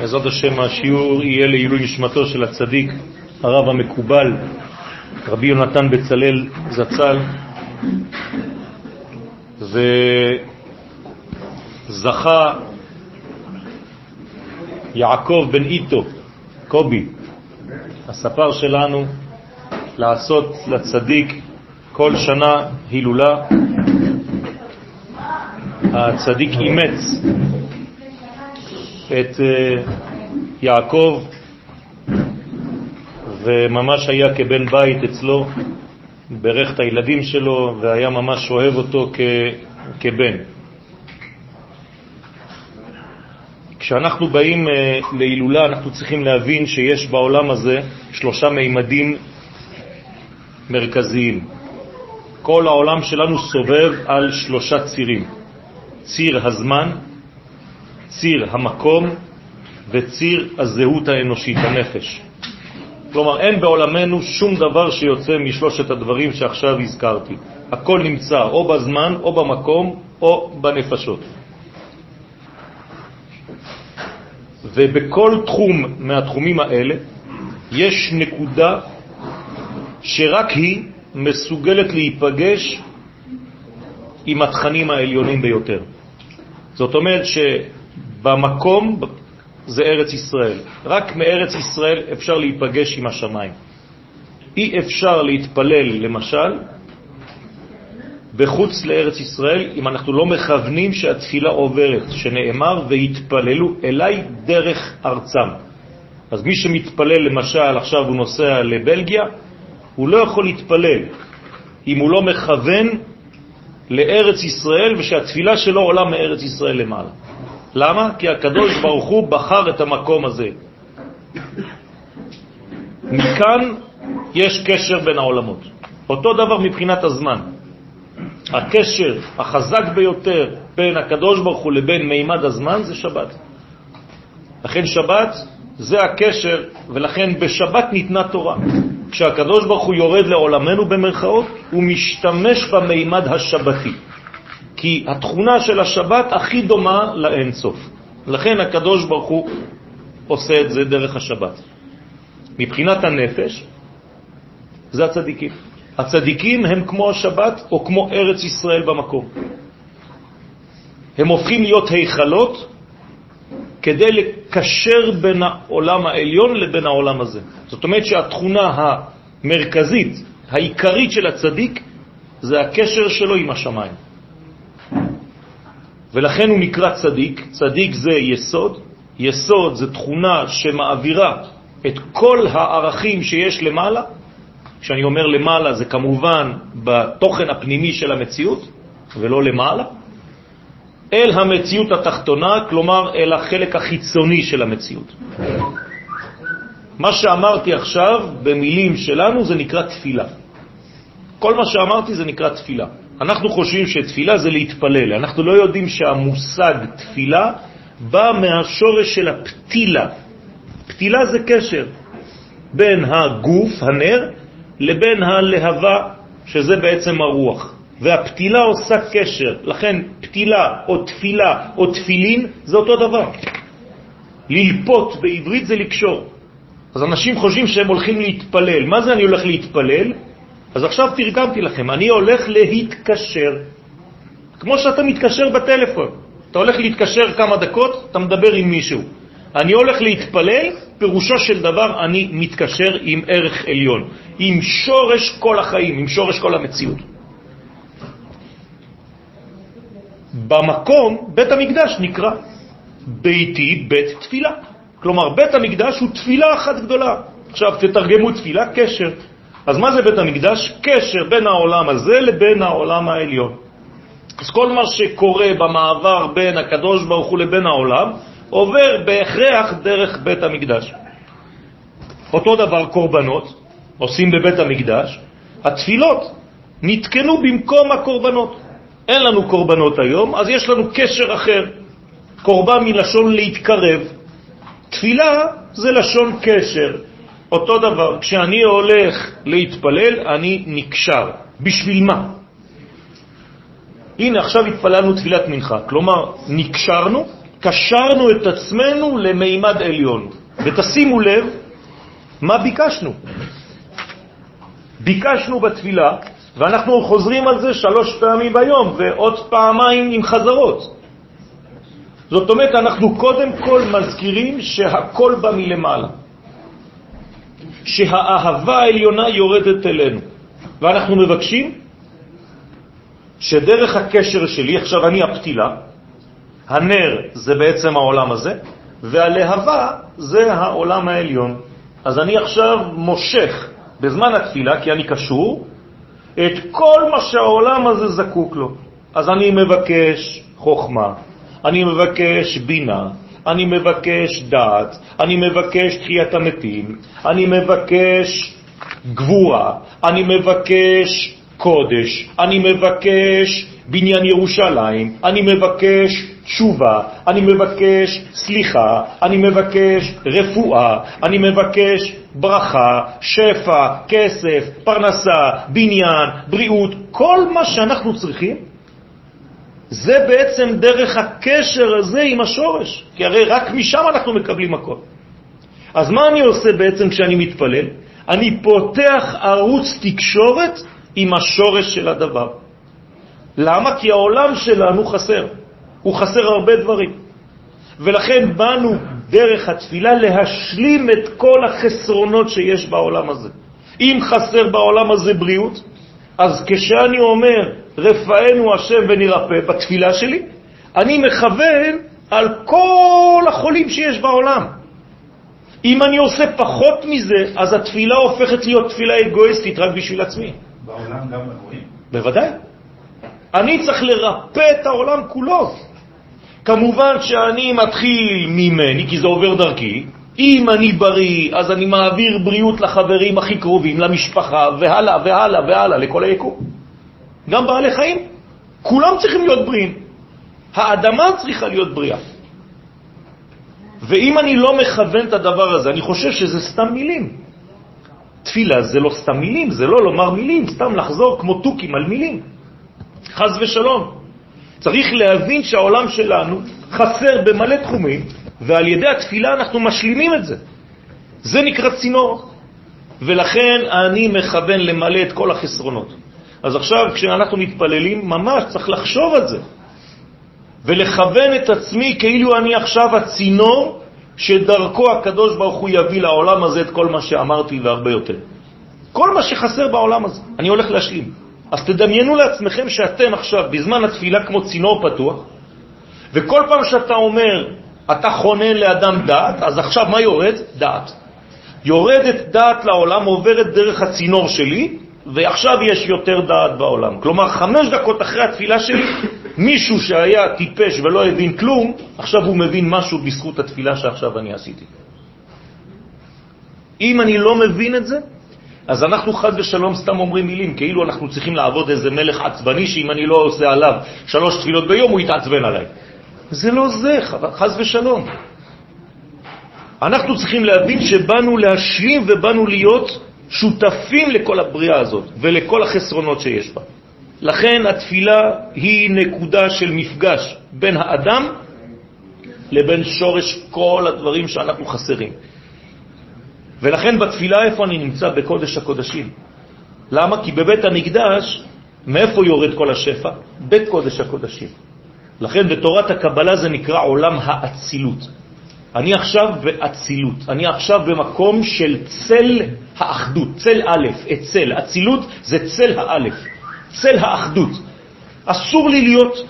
בעזרת השם השיעור יהיה לעילוי נשמתו של הצדיק, הרב המקובל, רבי יונתן בצלל זצ"ל, וזכה יעקב בן איתו, קובי, הספר שלנו, לעשות לצדיק כל שנה הילולה. הצדיק אימץ את אה, יעקב וממש היה כבן בית אצלו, ברך את הילדים שלו והיה ממש אוהב אותו כ, כבן. כשאנחנו באים אה, להילולה אנחנו צריכים להבין שיש בעולם הזה שלושה מימדים מרכזיים. כל העולם שלנו סובב על שלושה צירים. ציר הזמן, ציר המקום וציר הזהות האנושית, הנפש. כלומר, אין בעולמנו שום דבר שיוצא משלושת הדברים שעכשיו הזכרתי. הכל נמצא או בזמן, או במקום, או בנפשות. ובכל תחום מהתחומים האלה יש נקודה שרק היא מסוגלת להיפגש עם התכנים העליונים ביותר. זאת אומרת שבמקום זה ארץ ישראל. רק מארץ ישראל אפשר להיפגש עם השמיים. אי אפשר להתפלל, למשל, בחוץ לארץ ישראל, אם אנחנו לא מכוונים שהתפילה עוברת, שנאמר, והתפללו אליי דרך ארצם. אז מי שמתפלל, למשל, עכשיו הוא נוסע לבלגיה, הוא לא יכול להתפלל אם הוא לא מכוון לארץ ישראל ושהתפילה שלו עולה מארץ ישראל למעלה. למה? כי הקדוש ברוך הוא בחר את המקום הזה. מכאן יש קשר בין העולמות. אותו דבר מבחינת הזמן. הקשר החזק ביותר בין הקדוש ברוך הוא לבין מימד הזמן זה שבת. לכן שבת זה הקשר, ולכן בשבת ניתנה תורה. כשהקדוש ברוך הוא יורד לעולמנו במרכאות, הוא משתמש במימד השבתי. כי התכונה של השבת הכי דומה לאין סוף. לכן הקדוש ברוך הוא עושה את זה דרך השבת. מבחינת הנפש, זה הצדיקים. הצדיקים הם כמו השבת או כמו ארץ ישראל במקום. הם הופכים להיות היכלות כדי לקשר בין העולם העליון לבין העולם הזה. זאת אומרת שהתכונה המרכזית, העיקרית של הצדיק, זה הקשר שלו עם השמיים. ולכן הוא נקרא צדיק. צדיק זה יסוד. יסוד זה תכונה שמעבירה את כל הערכים שיש למעלה. כשאני אומר למעלה זה כמובן בתוכן הפנימי של המציאות ולא למעלה. אל המציאות התחתונה, כלומר אל החלק החיצוני של המציאות. מה שאמרתי עכשיו במילים שלנו זה נקרא תפילה. כל מה שאמרתי זה נקרא תפילה. אנחנו חושבים שתפילה זה להתפלל, אנחנו לא יודעים שהמושג תפילה בא מהשורש של הפתילה. פתילה זה קשר בין הגוף, הנר, לבין הלהבה, שזה בעצם הרוח. והפתילה עושה קשר, לכן פתילה או תפילה או תפילין זה אותו דבר. ללפות בעברית זה לקשור. אז אנשים חושבים שהם הולכים להתפלל. מה זה אני הולך להתפלל? אז עכשיו תרגמתי לכם, אני הולך להתקשר. כמו שאתה מתקשר בטלפון. אתה הולך להתקשר כמה דקות, אתה מדבר עם מישהו. אני הולך להתפלל, פירושו של דבר אני מתקשר עם ערך עליון, עם שורש כל החיים, עם שורש כל המציאות. במקום בית המקדש נקרא ביתי בית תפילה. כלומר, בית המקדש הוא תפילה אחת גדולה. עכשיו תתרגמו תפילה, קשר. אז מה זה בית המקדש? קשר בין העולם הזה לבין העולם העליון. אז כל מה שקורה במעבר בין הקדוש ברוך הוא לבין העולם, עובר בהכרח דרך בית המקדש. אותו דבר קורבנות עושים בבית המקדש, התפילות נתקנו במקום הקורבנות. אין לנו קורבנות היום, אז יש לנו קשר אחר. קורבן מלשון להתקרב. תפילה זה לשון קשר. אותו דבר, כשאני הולך להתפלל, אני נקשר. בשביל מה? הנה, עכשיו התפללנו תפילת מנחה. כלומר, נקשרנו קשרנו את עצמנו למימד עליון. ותשימו לב מה ביקשנו. ביקשנו בתפילה, ואנחנו חוזרים על זה שלוש פעמים ביום, ועוד פעמיים עם חזרות. זאת אומרת, אנחנו קודם כל מזכירים שהכל בא מלמעלה, שהאהבה העליונה יורדת אלינו, ואנחנו מבקשים שדרך הקשר שלי, עכשיו אני הפתילה, הנר זה בעצם העולם הזה, והלהבה זה העולם העליון. אז אני עכשיו מושך בזמן התפילה, כי אני קשור, את כל מה שהעולם הזה זקוק לו. אז אני מבקש חוכמה, אני מבקש בינה, אני מבקש דעת, אני מבקש תחיית המתים, אני מבקש גבורה, אני מבקש קודש, אני מבקש בניין ירושלים, אני מבקש תשובה, אני מבקש סליחה, אני מבקש רפואה, אני מבקש ברכה, שפע, כסף, פרנסה, בניין, בריאות, כל מה שאנחנו צריכים, זה בעצם דרך הקשר הזה עם השורש, כי הרי רק משם אנחנו מקבלים הכל. אז מה אני עושה בעצם כשאני מתפלל? אני פותח ערוץ תקשורת עם השורש של הדבר. למה? כי העולם שלנו חסר. הוא חסר הרבה דברים. ולכן באנו דרך התפילה להשלים את כל החסרונות שיש בעולם הזה. אם חסר בעולם הזה בריאות, אז כשאני אומר רפאנו השם ונרפא בתפילה שלי, אני מכוון על כל החולים שיש בעולם. אם אני עושה פחות מזה, אז התפילה הופכת להיות תפילה אגואיסטית רק בשביל עצמי. בעולם גם רואים? בוודאי. אני צריך לרפא את העולם כולו. כמובן שאני מתחיל ממני, כי זה עובר דרכי. אם אני בריא, אז אני מעביר בריאות לחברים הכי קרובים, למשפחה, והלאה והלאה והלאה, לכל היקום. גם בעלי חיים. כולם צריכים להיות בריאים. האדמה צריכה להיות בריאה. ואם אני לא מכוון את הדבר הזה, אני חושב שזה סתם מילים. תפילה זה לא סתם מילים, זה לא לומר מילים, סתם לחזור כמו תוקים על מילים. חז ושלום. צריך להבין שהעולם שלנו חסר במלא תחומים, ועל ידי התפילה אנחנו משלימים את זה. זה נקרא צינור. ולכן אני מכוון למלא את כל החסרונות. אז עכשיו, כשאנחנו מתפללים, ממש צריך לחשוב על זה. ולכוון את עצמי כאילו אני עכשיו הצינור שדרכו הקדוש ברוך הוא יביא לעולם הזה את כל מה שאמרתי והרבה יותר. כל מה שחסר בעולם הזה, אני הולך להשלים. אז תדמיינו לעצמכם שאתם עכשיו בזמן התפילה כמו צינור פתוח, וכל פעם שאתה אומר, אתה חונן לאדם דעת, אז עכשיו מה יורד? דעת. יורדת דעת לעולם, עוברת דרך הצינור שלי, ועכשיו יש יותר דעת בעולם. כלומר, חמש דקות אחרי התפילה שלי, מישהו שהיה טיפש ולא הבין כלום, עכשיו הוא מבין משהו בזכות התפילה שעכשיו אני עשיתי. אם אני לא מבין את זה, אז אנחנו חד ושלום סתם אומרים מילים, כאילו אנחנו צריכים לעבוד איזה מלך עצבני שאם אני לא עושה עליו שלוש תפילות ביום הוא יתעצבן עליי. זה לא זה, חז ושלום. אנחנו צריכים להבין שבאנו להשלים ובאנו להיות שותפים לכל הבריאה הזאת ולכל החסרונות שיש בה. לכן התפילה היא נקודה של מפגש בין האדם לבין שורש כל הדברים שאנחנו חסרים. ולכן בתפילה איפה אני נמצא? בקודש הקודשים. למה? כי בבית המקדש, מאיפה יורד כל השפע? בית קודש הקודשים. לכן בתורת הקבלה זה נקרא עולם האצילות. אני עכשיו באצילות, אני עכשיו במקום של צל האחדות, צל א', אצל, אצילות זה צל האלף, צל האחדות. אסור לי להיות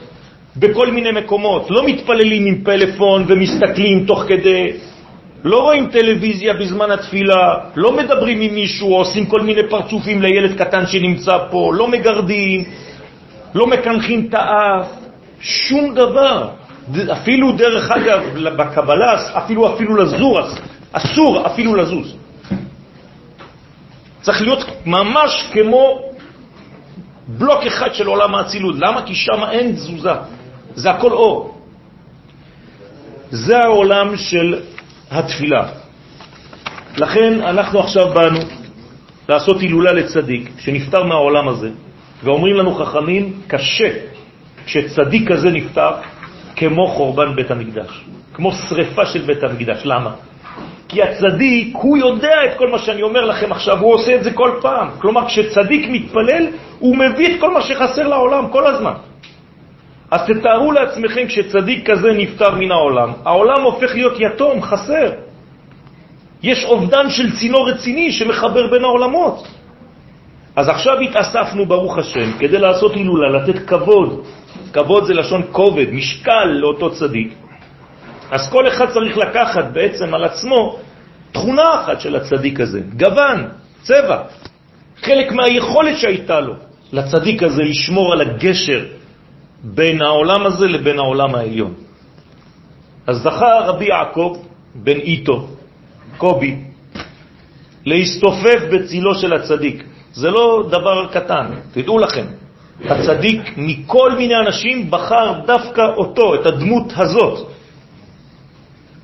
בכל מיני מקומות, לא מתפללים עם פלאפון ומסתכלים תוך כדי, לא רואים טלוויזיה בזמן התפילה, לא מדברים עם מישהו, עושים כל מיני פרצופים לילד קטן שנמצא פה, לא מגרדים, לא מקנחים את האף, שום דבר. אפילו דרך אגב, בקבלה, אפילו אפילו לזור, אסור אפילו לזוז. צריך להיות ממש כמו בלוק אחד של עולם האצילות. למה? כי שם אין תזוזה, זה הכל אור. זה העולם של התפילה. לכן אנחנו עכשיו באנו לעשות הילולה לצדיק שנפטר מהעולם הזה, ואומרים לנו חכמים, קשה כשצדיק כזה נפטר, כמו חורבן בית המקדש, כמו שריפה של בית המקדש. למה? כי הצדיק, הוא יודע את כל מה שאני אומר לכם עכשיו, הוא עושה את זה כל פעם. כלומר, כשצדיק מתפלל, הוא מביא את כל מה שחסר לעולם כל הזמן. אז תתארו לעצמכם, כשצדיק כזה נפטר מן העולם, העולם הופך להיות יתום, חסר. יש אובדן של צינור רציני שמחבר בין העולמות. אז עכשיו התאספנו, ברוך השם, כדי לעשות הילולה, לתת כבוד. כבוד זה לשון כובד, משקל לאותו צדיק. אז כל אחד צריך לקחת בעצם על עצמו תכונה אחת של הצדיק הזה, גוון, צבע, חלק מהיכולת שהייתה לו לצדיק הזה לשמור על הגשר בין העולם הזה לבין העולם העליון. אז זכה רבי יעקב בן איתו, קובי, להסתופף בצילו של הצדיק. זה לא דבר קטן, תדעו לכם. הצדיק מכל מיני אנשים בחר דווקא אותו, את הדמות הזאת.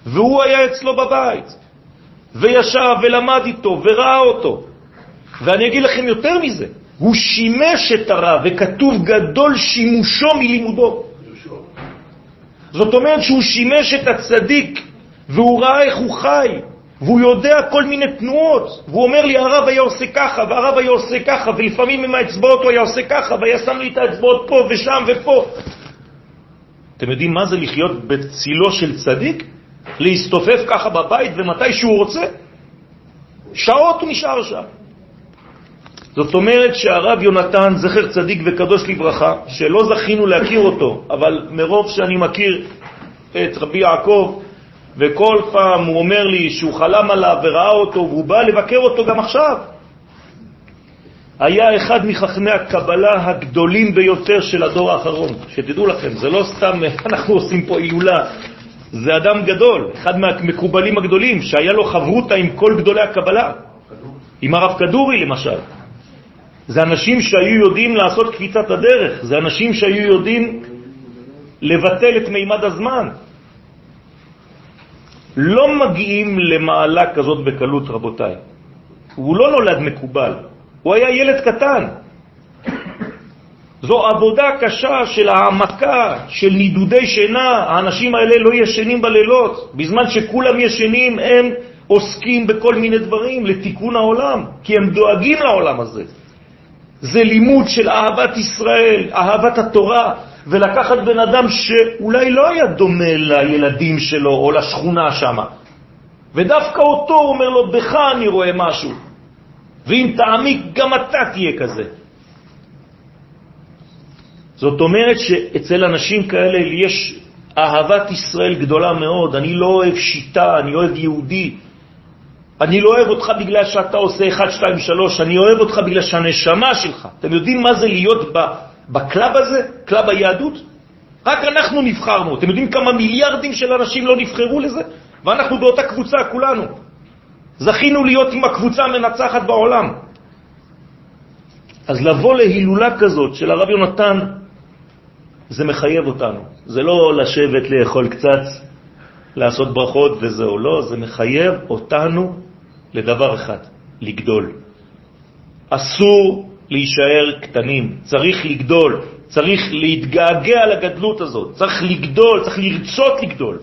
והוא היה אצלו בבית, וישב ולמד איתו וראה אותו. ואני אגיד לכם יותר מזה, הוא שימש את הרב, וכתוב גדול שימושו מלימודו. זאת אומרת שהוא שימש את הצדיק, והוא ראה איך הוא חי, והוא יודע כל מיני תנועות, והוא אומר לי, הרב היה עושה ככה, והרב היה עושה ככה, ולפעמים עם האצבעות הוא היה עושה ככה, והיה שם לי את האצבעות פה ושם ופה. אתם יודעים מה זה לחיות בצילו של צדיק? להסתופף ככה בבית ומתי שהוא רוצה? שעות הוא נשאר שם. זאת אומרת שהרב יונתן, זכר צדיק וקדוש לברכה, שלא זכינו להכיר אותו, אבל מרוב שאני מכיר את רבי יעקב, וכל פעם הוא אומר לי שהוא חלם עליו וראה אותו, והוא בא לבקר אותו גם עכשיו. היה אחד מחכמי הקבלה הגדולים ביותר של הדור האחרון. שתדעו לכם, זה לא סתם אנחנו עושים פה הילולה, זה אדם גדול, אחד מהמקובלים הגדולים, שהיה לו חברותה עם כל גדולי הקבלה, עם הרב כדורי למשל. זה אנשים שהיו יודעים לעשות קפיצת הדרך, זה אנשים שהיו יודעים לבטל את מימד הזמן. לא מגיעים למעלה כזאת בקלות, רבותיי. הוא לא נולד מקובל, הוא היה ילד קטן. זו עבודה קשה של העמקה, של נידודי שינה. האנשים האלה לא ישנים בלילות. בזמן שכולם ישנים הם עוסקים בכל מיני דברים לתיקון העולם, כי הם דואגים לעולם הזה. זה לימוד של אהבת ישראל, אהבת התורה, ולקחת בן אדם שאולי לא היה דומה לילדים שלו או לשכונה שם, ודווקא אותו אומר לו, בך אני רואה משהו, ואם תעמיק גם אתה תהיה כזה. זאת אומרת שאצל אנשים כאלה יש אהבת ישראל גדולה מאוד. אני לא אוהב שיטה, אני אוהב יהודי. אני לא אוהב אותך בגלל שאתה עושה 1, 2, 3, אני אוהב אותך בגלל שהנשמה שלך. אתם יודעים מה זה להיות ב club הזה, club היהדות? רק אנחנו נבחרנו. אתם יודעים כמה מיליארדים של אנשים לא נבחרו לזה? ואנחנו באותה קבוצה, כולנו. זכינו להיות עם הקבוצה המנצחת בעולם. אז לבוא להילולה כזאת של הרב יונתן זה מחייב אותנו. זה לא לשבת לאכול קצת, לעשות ברכות וזהו, לא, זה מחייב אותנו לדבר אחד, לגדול. אסור להישאר קטנים, צריך לגדול, צריך להתגעגע לגדלות הזאת, צריך לגדול, צריך לרצות לגדול.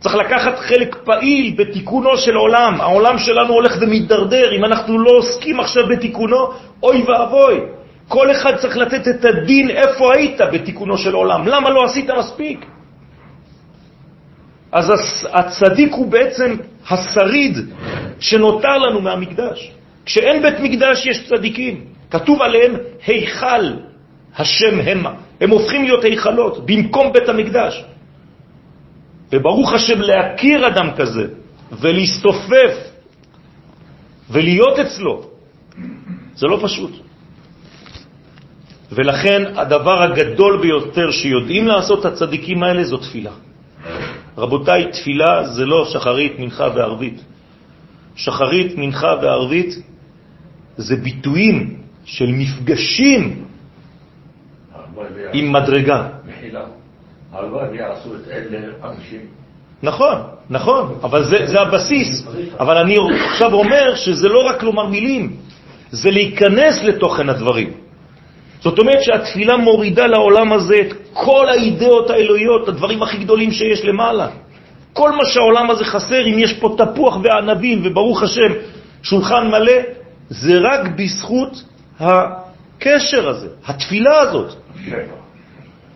צריך לקחת חלק פעיל בתיקונו של עולם. העולם שלנו הולך ומתדרדר. אם אנחנו לא עוסקים עכשיו בתיקונו, אוי ואבוי. כל אחד צריך לתת את הדין איפה היית בתיקונו של עולם. למה לא עשית מספיק? אז הצדיק הוא בעצם השריד שנותר לנו מהמקדש. כשאין בית מקדש יש צדיקים. כתוב עליהם היכל השם המה. הם הופכים להיות היכלות במקום בית המקדש. וברוך השם להכיר אדם כזה ולהסתופף ולהיות אצלו, זה לא פשוט. ולכן הדבר הגדול ביותר שיודעים לעשות הצדיקים האלה זו תפילה. רבותיי, תפילה זה לא שחרית, מנחה וערבית. שחרית, מנחה וערבית זה ביטויים של מפגשים עם מדרגה. הלוואי ויעשו את אלה אנשים. נכון, נכון, אבל זה, זה הבסיס. אבל אני עכשיו אומר שזה לא רק לומר מילים, זה להיכנס לתוכן הדברים. זאת אומרת שהתפילה מורידה לעולם הזה את כל האידאות האלוהיות, הדברים הכי גדולים שיש למעלה. כל מה שהעולם הזה חסר, אם יש פה תפוח וענבים, וברוך השם, שולחן מלא, זה רק בזכות הקשר הזה, התפילה הזאת.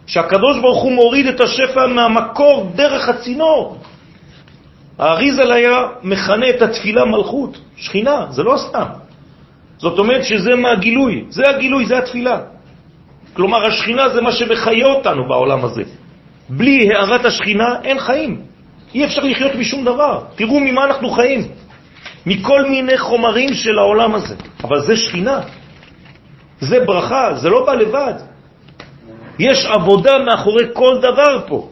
שהקדוש ברוך הוא מוריד את השפע מהמקור דרך הצינור. האריזל היה מכנה את התפילה מלכות, שכינה, זה לא סתם. זאת אומרת שזה מהגילוי, זה הגילוי, זה התפילה. כלומר, השכינה זה מה שמחיה אותנו בעולם הזה. בלי הערת השכינה אין חיים. אי אפשר לחיות משום דבר. תראו ממה אנחנו חיים. מכל מיני חומרים של העולם הזה. אבל זה שכינה. זה ברכה, זה לא בא לבד. יש עבודה מאחורי כל דבר פה.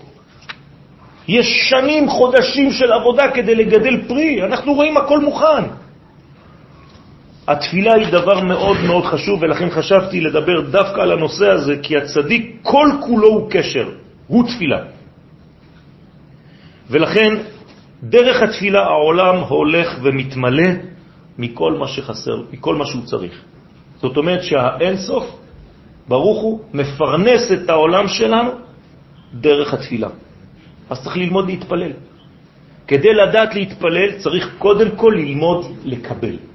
יש שנים, חודשים של עבודה כדי לגדל פרי. אנחנו רואים הכל מוכן. התפילה היא דבר מאוד מאוד חשוב, ולכן חשבתי לדבר דווקא על הנושא הזה, כי הצדיק כל כולו הוא קשר, הוא תפילה. ולכן דרך התפילה העולם הולך ומתמלא מכל מה שחסר, מכל מה שהוא צריך. זאת אומרת שהאין סוף, ברוך הוא, מפרנס את העולם שלנו דרך התפילה. אז צריך ללמוד להתפלל. כדי לדעת להתפלל צריך קודם כל ללמוד לקבל.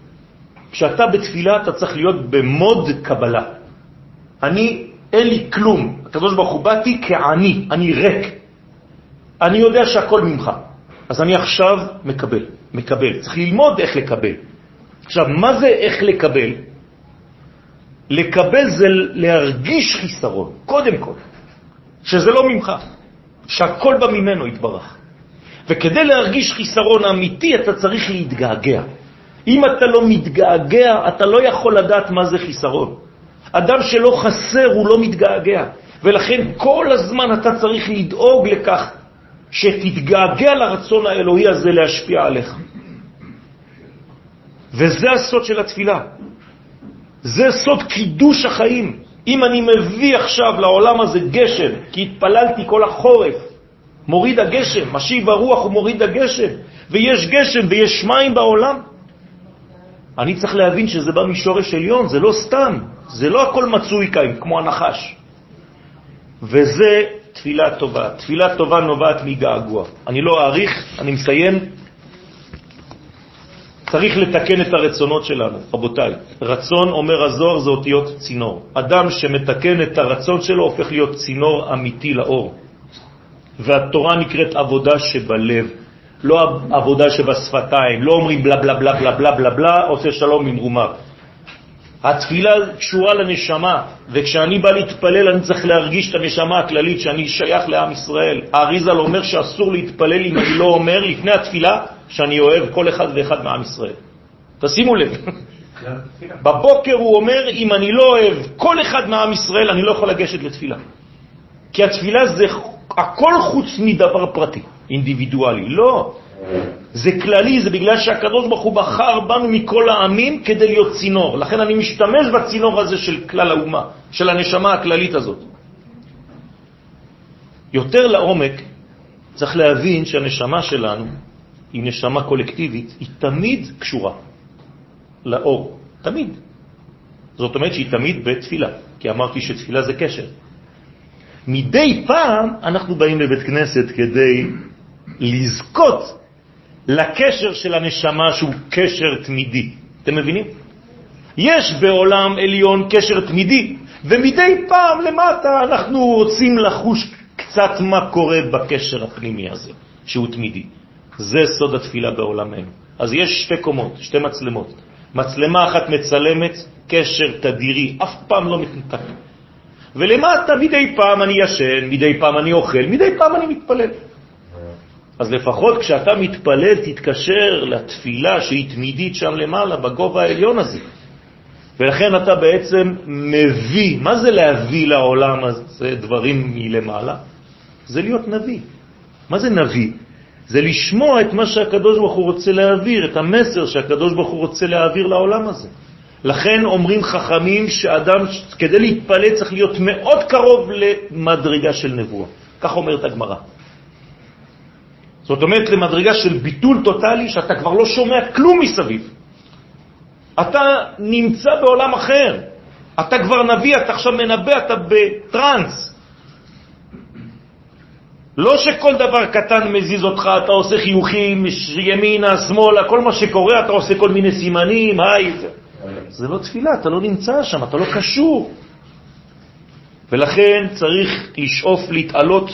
כשאתה בתפילה אתה צריך להיות במוד קבלה. אני, אין לי כלום. הקדוש ברוך הוא באתי כעני, אני ריק. אני יודע שהכל ממך. אז אני עכשיו מקבל, מקבל. צריך ללמוד איך לקבל. עכשיו, מה זה איך לקבל? לקבל זה להרגיש חיסרון, קודם כל, שזה לא ממך, שהכל בא ממנו יתברך. וכדי להרגיש חיסרון אמיתי אתה צריך להתגעגע. אם אתה לא מתגעגע, אתה לא יכול לדעת מה זה חיסרון. אדם שלא חסר הוא לא מתגעגע, ולכן כל הזמן אתה צריך לדאוג לכך שתתגעגע לרצון האלוהי הזה להשפיע עליך. וזה הסוד של התפילה. זה סוד קידוש החיים. אם אני מביא עכשיו לעולם הזה גשם, כי התפללתי כל החורף, מוריד הגשם, משיב הרוח ומוריד הגשם, ויש גשם ויש מים בעולם, אני צריך להבין שזה בא משורש עליון, זה לא סתם, זה לא הכל מצוי כאן, כמו הנחש. וזה תפילה טובה. תפילה טובה נובעת מגעגוע. אני לא אאריך, אני מסיים. צריך לתקן את הרצונות שלנו, רבותיי. רצון, אומר הזוהר, זה אותיות צינור. אדם שמתקן את הרצון שלו הופך להיות צינור אמיתי לאור. והתורה נקראת עבודה שבלב, לא עבודה שבשפתיים, לא אומרים בלה בלה בלה בלה בלה בלה בלה, עושה שלום עם רומיו. התפילה קשורה לנשמה, וכשאני בא להתפלל אני צריך להרגיש את הנשמה הכללית שאני שייך לעם ישראל. האריזל אומר שאסור להתפלל אם אני לא אומר לפני התפילה שאני אוהב כל אחד ואחד מעם ישראל. תשימו לב. בבוקר הוא אומר, אם אני לא אוהב כל אחד מעם ישראל, אני לא יכול לגשת לתפילה. כי התפילה זה הכל חוץ מדבר פרטי, אינדיבידואלי. לא. זה כללי, זה בגלל שהקדוש ברוך הוא בחר בנו מכל העמים כדי להיות צינור. לכן אני משתמש בצינור הזה של כלל האומה, של הנשמה הכללית הזאת. יותר לעומק, צריך להבין שהנשמה שלנו היא נשמה קולקטיבית, היא תמיד קשורה לאור, תמיד. זאת אומרת שהיא תמיד בתפילה, כי אמרתי שתפילה זה קשר. מדי פעם אנחנו באים לבית כנסת כדי לזכות לקשר של הנשמה שהוא קשר תמידי. אתם מבינים? יש בעולם עליון קשר תמידי, ומדי פעם למטה אנחנו רוצים לחוש קצת מה קורה בקשר הפנימי הזה, שהוא תמידי. זה סוד התפילה בעולמנו. אז יש שתי קומות, שתי מצלמות. מצלמה אחת מצלמת קשר תדירי, אף פעם לא מתנתק. ולמטה מדי פעם אני ישן, מדי פעם אני אוכל, מדי פעם אני מתפלל. אז לפחות כשאתה מתפלל תתקשר לתפילה שהיא תמידית שם למעלה, בגובה העליון הזה. ולכן אתה בעצם מביא, מה זה להביא לעולם הזה דברים מלמעלה? זה להיות נביא. מה זה נביא? זה לשמוע את מה שהקדוש ברוך הוא רוצה להעביר, את המסר שהקדוש ברוך הוא רוצה להעביר לעולם הזה. לכן אומרים חכמים שאדם, כדי להתפלל צריך להיות מאוד קרוב למדרגה של נבואה. כך אומרת הגמרא. זאת אומרת למדרגה של ביטול טוטלי שאתה כבר לא שומע כלום מסביב. אתה נמצא בעולם אחר. אתה כבר נביא, אתה עכשיו מנבא, אתה בטרנס. לא שכל דבר קטן מזיז אותך, אתה עושה חיוכים, ימינה, שמאלה, כל מה שקורה, אתה עושה כל מיני סימנים, היי. זה לא תפילה, אתה לא נמצא שם, אתה לא קשור. ולכן צריך לשאוף להתעלות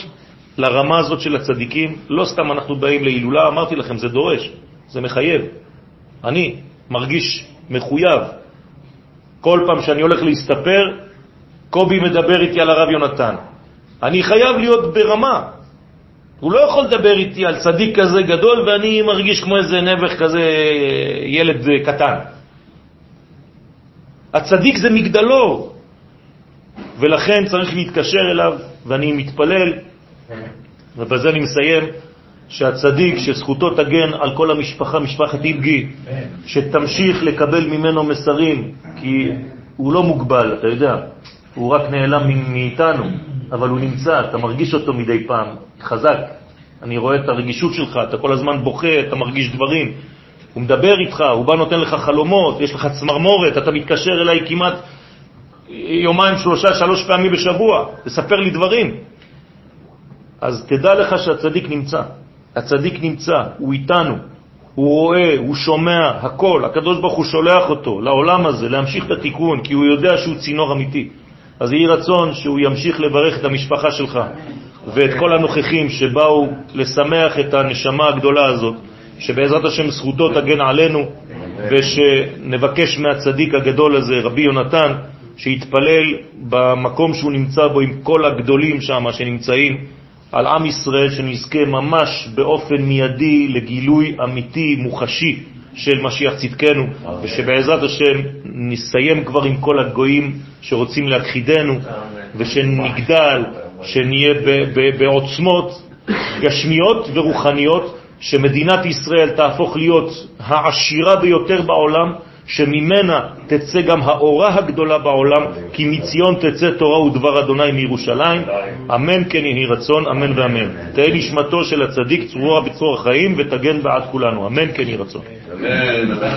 לרמה הזאת של הצדיקים. לא סתם אנחנו באים להילולה, אמרתי לכם, זה דורש, זה מחייב. אני מרגיש מחויב. כל פעם שאני הולך להסתפר, קובי מדבר איתי על הרב יונתן. אני חייב להיות ברמה. הוא לא יכול לדבר איתי על צדיק כזה גדול ואני מרגיש כמו איזה נבח כזה ילד קטן. הצדיק זה מגדלור, ולכן צריך להתקשר אליו, ואני מתפלל, ובזה אני מסיים, שהצדיק, שזכותו תגן על כל המשפחה, משפחת איבגי, שתמשיך לקבל ממנו מסרים, כי הוא לא מוגבל, אתה יודע, הוא רק נעלם מאיתנו, אבל הוא נמצא, אתה מרגיש אותו מדי פעם, חזק. אני רואה את הרגישות שלך, אתה כל הזמן בוכה, אתה מרגיש דברים. הוא מדבר איתך, הוא בא נותן לך חלומות, יש לך צמרמורת, אתה מתקשר אליי כמעט יומיים, שלושה, שלוש פעמים בשבוע, תספר לי דברים. אז תדע לך שהצדיק נמצא. הצדיק נמצא, הוא איתנו, הוא רואה, הוא שומע, הכל. הקדוש ברוך הוא שולח אותו לעולם הזה, להמשיך את התיקון, כי הוא יודע שהוא צינור אמיתי. אז יהי רצון שהוא ימשיך לברך את המשפחה שלך ואת כל הנוכחים שבאו לשמח את הנשמה הגדולה הזאת, שבעזרת השם זכותו תגן עלינו, ושנבקש מהצדיק הגדול הזה, רבי יונתן, שיתפלל במקום שהוא נמצא בו עם כל הגדולים שם שנמצאים, על עם ישראל, שנזכה ממש באופן מיידי לגילוי אמיתי, מוחשי, של משיח צדקנו, ושבעזרת השם נסיים כבר עם כל הגויים שרוצים להכחידנו, ושנגדל, שנהיה בעוצמות גשמיות ורוחניות, שמדינת ישראל תהפוך להיות העשירה ביותר בעולם, שממנה תצא גם האורה הגדולה בעולם, כי מציון תצא תורה ודבר אדוני מירושלים. אמן כן יהי רצון, אמן ואמן. תהא נשמתו של הצדיק צרורה בצרור החיים ותגן בעד כולנו. אמן כן יהי רצון. אמן.